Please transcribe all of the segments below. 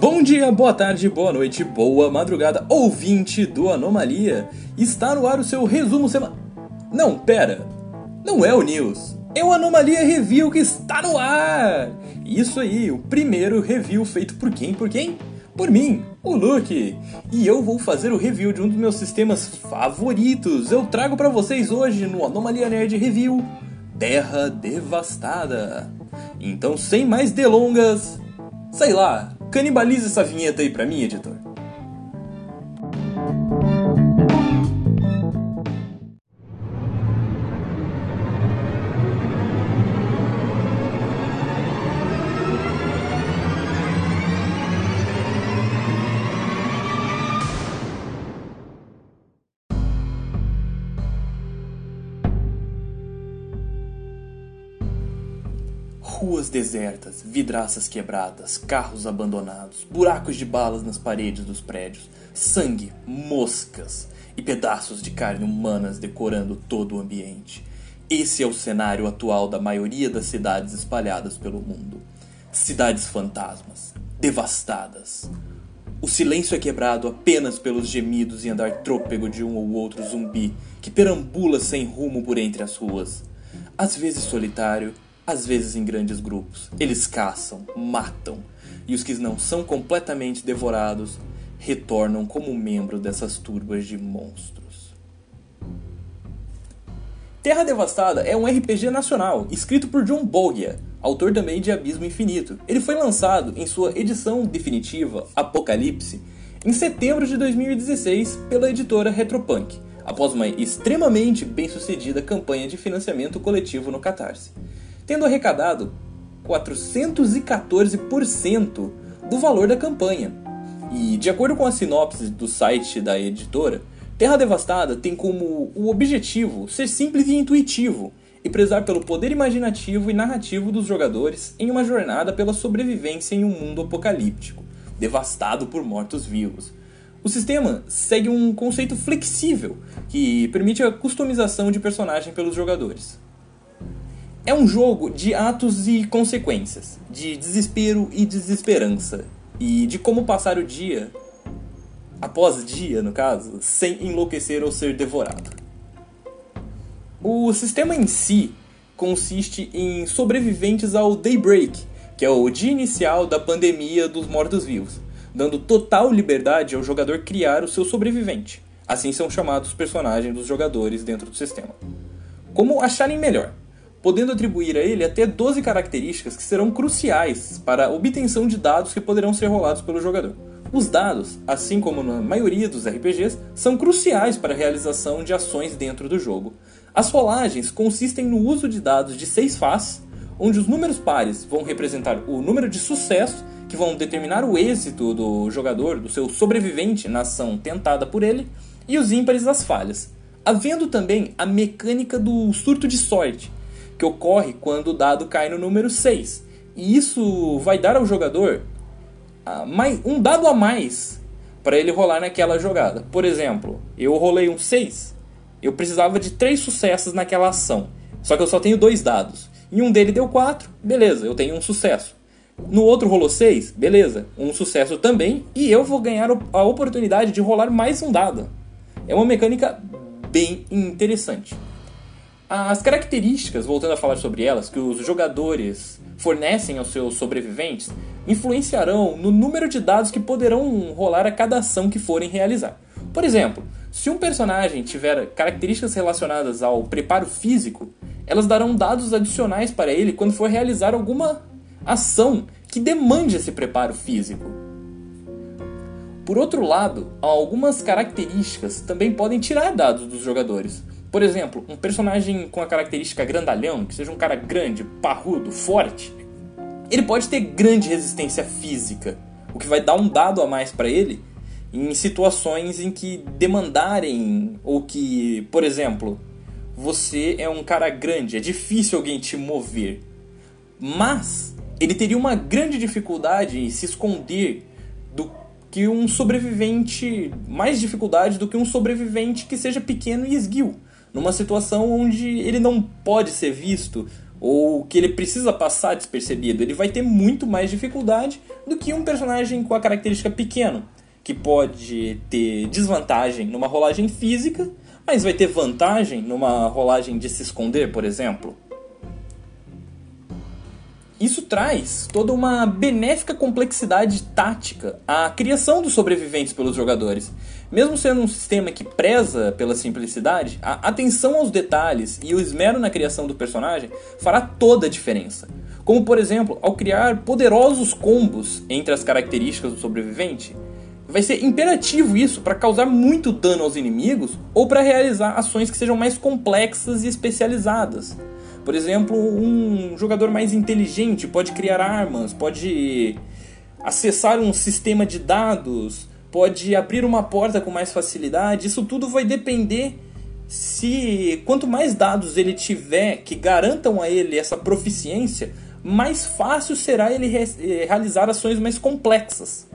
Bom dia, boa tarde, boa noite, boa madrugada, ouvinte do Anomalia. Está no ar o seu resumo semana. Não, pera. Não é o News. É o Anomalia Review que está no ar. Isso aí, o primeiro review feito por quem? Por quem? Por mim, o Luke. E eu vou fazer o review de um dos meus sistemas favoritos. Eu trago para vocês hoje no Anomalia Nerd Review Terra Devastada. Então, sem mais delongas, sei lá, canibaliza essa vinheta aí pra mim, editor. Ruas desertas, vidraças quebradas, carros abandonados, buracos de balas nas paredes dos prédios, sangue, moscas e pedaços de carne humanas decorando todo o ambiente. Esse é o cenário atual da maioria das cidades espalhadas pelo mundo. Cidades fantasmas, devastadas. O silêncio é quebrado apenas pelos gemidos e andar trôpego de um ou outro zumbi que perambula sem rumo por entre as ruas. Às vezes solitário, às vezes em grandes grupos. Eles caçam, matam, e os que não são completamente devorados retornam como membro dessas turbas de monstros. Terra Devastada é um RPG nacional, escrito por John Bogia, autor também de Abismo Infinito. Ele foi lançado em sua edição definitiva, Apocalipse, em setembro de 2016 pela editora Retropunk, após uma extremamente bem-sucedida campanha de financiamento coletivo no Catarse tendo arrecadado 414% do valor da campanha. E, de acordo com a sinopse do site da editora, Terra Devastada tem como o objetivo ser simples e intuitivo e prezar pelo poder imaginativo e narrativo dos jogadores em uma jornada pela sobrevivência em um mundo apocalíptico, devastado por mortos-vivos. O sistema segue um conceito flexível que permite a customização de personagem pelos jogadores. É um jogo de atos e consequências, de desespero e desesperança, e de como passar o dia, após dia no caso, sem enlouquecer ou ser devorado. O sistema em si consiste em sobreviventes ao Daybreak, que é o dia inicial da pandemia dos mortos-vivos, dando total liberdade ao jogador criar o seu sobrevivente. Assim são chamados os personagens dos jogadores dentro do sistema. Como acharem melhor podendo atribuir a ele até 12 características que serão cruciais para a obtenção de dados que poderão ser rolados pelo jogador. Os dados, assim como na maioria dos RPGs, são cruciais para a realização de ações dentro do jogo. As rolagens consistem no uso de dados de seis faces, onde os números pares vão representar o número de sucesso que vão determinar o êxito do jogador, do seu sobrevivente na ação tentada por ele, e os ímpares as falhas. Havendo também a mecânica do surto de sorte, que ocorre quando o dado cai no número 6. E isso vai dar ao jogador ah, um dado a mais para ele rolar naquela jogada. Por exemplo, eu rolei um 6, eu precisava de 3 sucessos naquela ação. Só que eu só tenho dois dados. E um dele deu 4, beleza, eu tenho um sucesso. No outro rolou 6, beleza, um sucesso também, e eu vou ganhar a oportunidade de rolar mais um dado. É uma mecânica bem interessante. As características, voltando a falar sobre elas, que os jogadores fornecem aos seus sobreviventes, influenciarão no número de dados que poderão rolar a cada ação que forem realizar. Por exemplo, se um personagem tiver características relacionadas ao preparo físico, elas darão dados adicionais para ele quando for realizar alguma ação que demande esse preparo físico. Por outro lado, algumas características também podem tirar dados dos jogadores. Por exemplo, um personagem com a característica grandalhão, que seja um cara grande, parrudo, forte, ele pode ter grande resistência física, o que vai dar um dado a mais para ele em situações em que demandarem ou que, por exemplo, você é um cara grande, é difícil alguém te mover. Mas ele teria uma grande dificuldade em se esconder do que um sobrevivente, mais dificuldade do que um sobrevivente que seja pequeno e esguio numa situação onde ele não pode ser visto ou que ele precisa passar despercebido. Ele vai ter muito mais dificuldade do que um personagem com a característica pequeno, que pode ter desvantagem numa rolagem física, mas vai ter vantagem numa rolagem de se esconder, por exemplo. Isso traz toda uma benéfica complexidade tática à criação dos sobreviventes pelos jogadores. Mesmo sendo um sistema que preza pela simplicidade, a atenção aos detalhes e o esmero na criação do personagem fará toda a diferença. Como, por exemplo, ao criar poderosos combos entre as características do sobrevivente, vai ser imperativo isso para causar muito dano aos inimigos ou para realizar ações que sejam mais complexas e especializadas. Por exemplo, um jogador mais inteligente pode criar armas, pode acessar um sistema de dados, pode abrir uma porta com mais facilidade. Isso tudo vai depender se quanto mais dados ele tiver que garantam a ele essa proficiência, mais fácil será ele re eh, realizar ações mais complexas.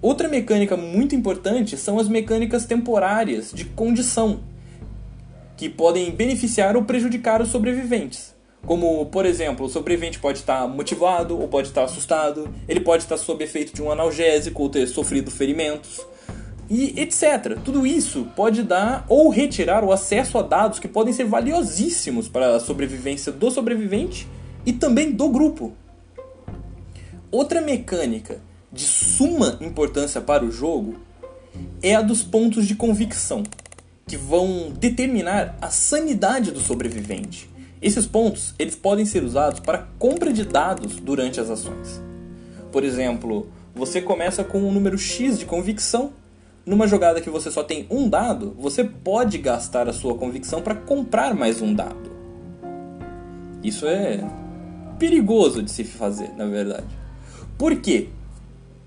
Outra mecânica muito importante são as mecânicas temporárias de condição que podem beneficiar ou prejudicar os sobreviventes. Como, por exemplo, o sobrevivente pode estar motivado ou pode estar assustado, ele pode estar sob efeito de um analgésico ou ter sofrido ferimentos, e etc. Tudo isso pode dar ou retirar o acesso a dados que podem ser valiosíssimos para a sobrevivência do sobrevivente e também do grupo. Outra mecânica de suma importância para o jogo é a dos pontos de convicção que vão determinar a sanidade do sobrevivente. Esses pontos eles podem ser usados para compra de dados durante as ações. Por exemplo, você começa com um número X de convicção. Numa jogada que você só tem um dado, você pode gastar a sua convicção para comprar mais um dado. Isso é perigoso de se fazer, na verdade. Por quê?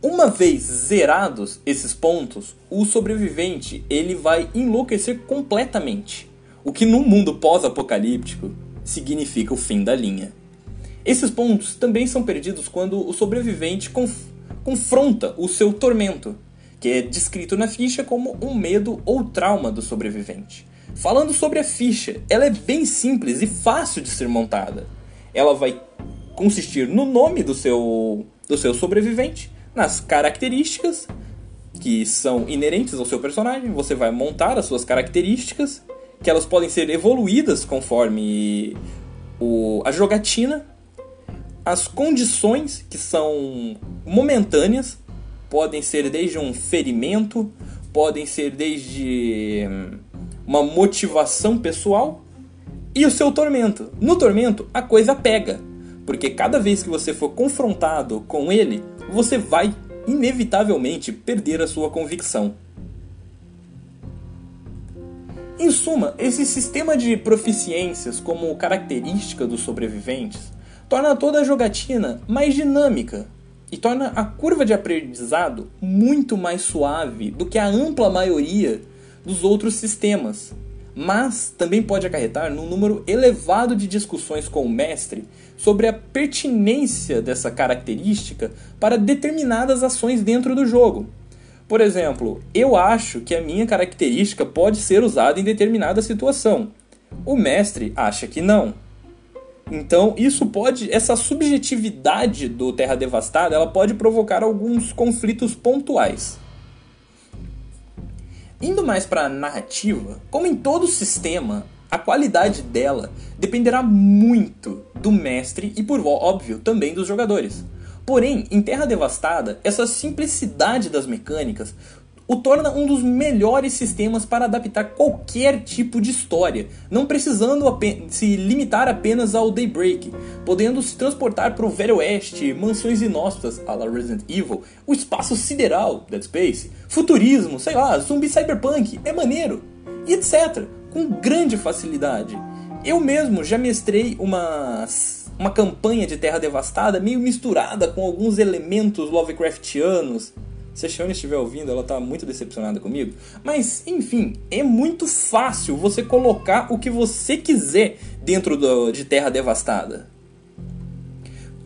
Uma vez zerados esses pontos, o sobrevivente ele vai enlouquecer completamente, o que num mundo pós-apocalíptico significa o fim da linha. Esses pontos também são perdidos quando o sobrevivente conf confronta o seu tormento, que é descrito na ficha como um medo ou trauma do sobrevivente. Falando sobre a ficha, ela é bem simples e fácil de ser montada. Ela vai consistir no nome do seu, do seu sobrevivente, nas características que são inerentes ao seu personagem. Você vai montar as suas características, que elas podem ser evoluídas conforme o, a jogatina. As condições, que são momentâneas, podem ser desde um ferimento, podem ser desde hum, uma motivação pessoal e o seu tormento. No tormento, a coisa pega, porque cada vez que você for confrontado com ele, você vai inevitavelmente perder a sua convicção. Em suma, esse sistema de proficiências como característica dos sobreviventes torna toda a jogatina mais dinâmica e torna a curva de aprendizado muito mais suave do que a ampla maioria dos outros sistemas, mas também pode acarretar num número elevado de discussões com o mestre sobre a pertinência dessa característica para determinadas ações dentro do jogo. Por exemplo, eu acho que a minha característica pode ser usada em determinada situação. O mestre acha que não. Então, isso pode, essa subjetividade do Terra Devastada, ela pode provocar alguns conflitos pontuais. Indo mais para a narrativa, como em todo sistema, a qualidade dela dependerá muito do mestre e, por óbvio, também dos jogadores. Porém, em Terra Devastada, essa simplicidade das mecânicas o torna um dos melhores sistemas para adaptar qualquer tipo de história, não precisando se limitar apenas ao Daybreak, podendo se transportar para o Velho Oeste, mansões inóspitas, a la Resident Evil, o espaço sideral, Dead Space, futurismo, sei lá, zumbi cyberpunk, é maneiro, etc, com grande facilidade. Eu mesmo já mestrei uma, uma campanha de Terra Devastada meio misturada com alguns elementos Lovecraftianos, se a Shone estiver ouvindo, ela tá muito decepcionada comigo. Mas, enfim, é muito fácil você colocar o que você quiser dentro do, de Terra Devastada.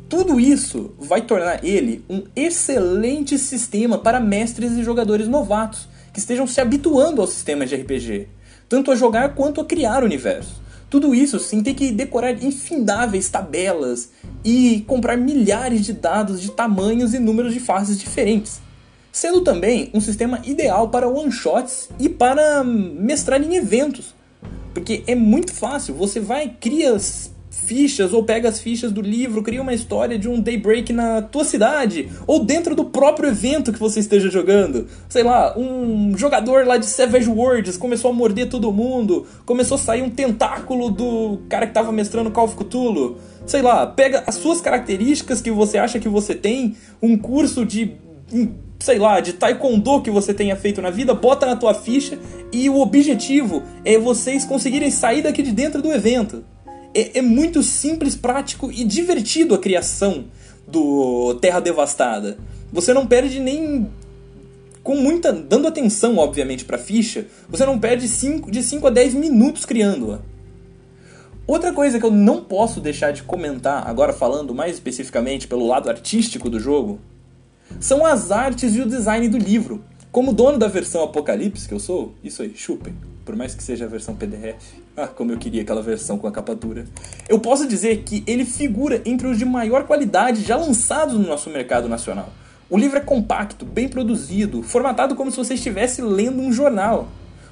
Tudo isso vai tornar ele um excelente sistema para mestres e jogadores novatos que estejam se habituando ao sistema de RPG, tanto a jogar quanto a criar universo. Tudo isso sem ter que decorar infindáveis tabelas e comprar milhares de dados de tamanhos e números de faces diferentes. Sendo também um sistema ideal para one-shots e para mestrar em eventos. Porque é muito fácil, você vai, cria fichas ou pega as fichas do livro, cria uma história de um daybreak na tua cidade ou dentro do próprio evento que você esteja jogando. Sei lá, um jogador lá de Savage Worlds começou a morder todo mundo, começou a sair um tentáculo do cara que tava mestrando Call of Cthulhu. Sei lá, pega as suas características que você acha que você tem, um curso de sei lá, de taekwondo que você tenha feito na vida, bota na tua ficha e o objetivo é vocês conseguirem sair daqui de dentro do evento é, é muito simples, prático e divertido a criação do Terra Devastada. Você não perde nem com muita dando atenção, obviamente, para a ficha, você não perde cinco, de 5 a 10 minutos criando-a. Outra coisa que eu não posso deixar de comentar, agora falando mais especificamente pelo lado artístico do jogo, são as artes e o design do livro. Como dono da versão Apocalipse que eu sou, isso aí, chupem por mais que seja a versão PDF. Ah, como eu queria aquela versão com a capa dura. Eu posso dizer que ele figura entre os de maior qualidade já lançados no nosso mercado nacional. O livro é compacto, bem produzido, formatado como se você estivesse lendo um jornal.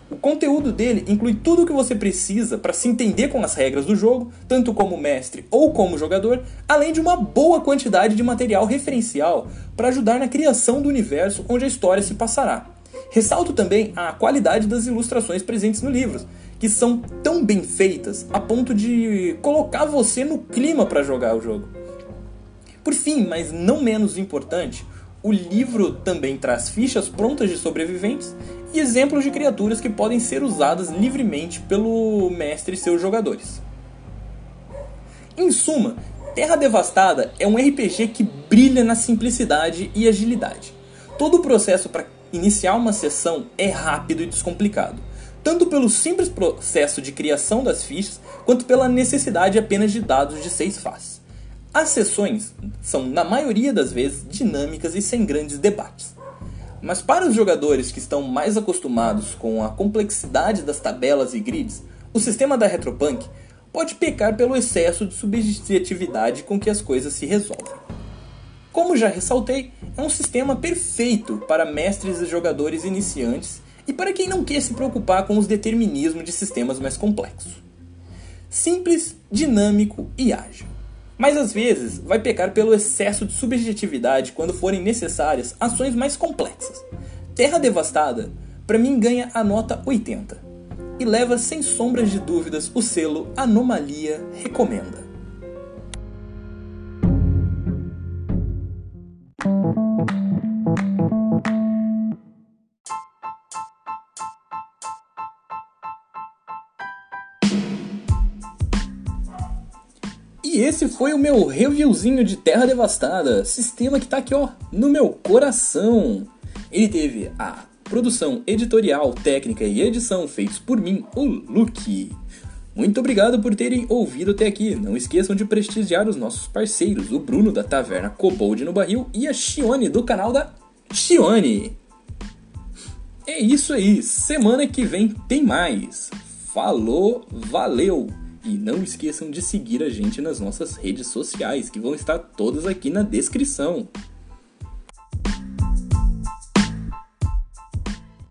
O conteúdo dele inclui tudo o que você precisa para se entender com as regras do jogo, tanto como mestre ou como jogador, além de uma boa quantidade de material referencial para ajudar na criação do universo onde a história se passará. Ressalto também a qualidade das ilustrações presentes no livro, que são tão bem feitas a ponto de colocar você no clima para jogar o jogo. Por fim, mas não menos importante, o livro também traz fichas prontas de sobreviventes e exemplos de criaturas que podem ser usadas livremente pelo mestre e seus jogadores. Em suma, Terra Devastada é um RPG que brilha na simplicidade e agilidade. Todo o processo para iniciar uma sessão é rápido e descomplicado, tanto pelo simples processo de criação das fichas, quanto pela necessidade apenas de dados de seis faces. As sessões são, na maioria das vezes, dinâmicas e sem grandes debates. Mas para os jogadores que estão mais acostumados com a complexidade das tabelas e grids, o sistema da Retropunk pode pecar pelo excesso de subjetividade com que as coisas se resolvem. Como já ressaltei, é um sistema perfeito para mestres e jogadores iniciantes e para quem não quer se preocupar com os determinismos de sistemas mais complexos. Simples, dinâmico e ágil. Mas às vezes vai pecar pelo excesso de subjetividade quando forem necessárias ações mais complexas. Terra Devastada, para mim, ganha a nota 80 e leva sem sombras de dúvidas o selo Anomalia Recomenda. Foi o meu reviewzinho de Terra Devastada, sistema que tá aqui ó, no meu coração. Ele teve a produção editorial, técnica e edição feitos por mim, o Luke. Muito obrigado por terem ouvido até aqui. Não esqueçam de prestigiar os nossos parceiros, o Bruno da Taverna Cobold no Barril e a Chione do canal da Chione. É isso aí, semana que vem tem mais. Falou, valeu! E não esqueçam de seguir a gente nas nossas redes sociais, que vão estar todas aqui na descrição.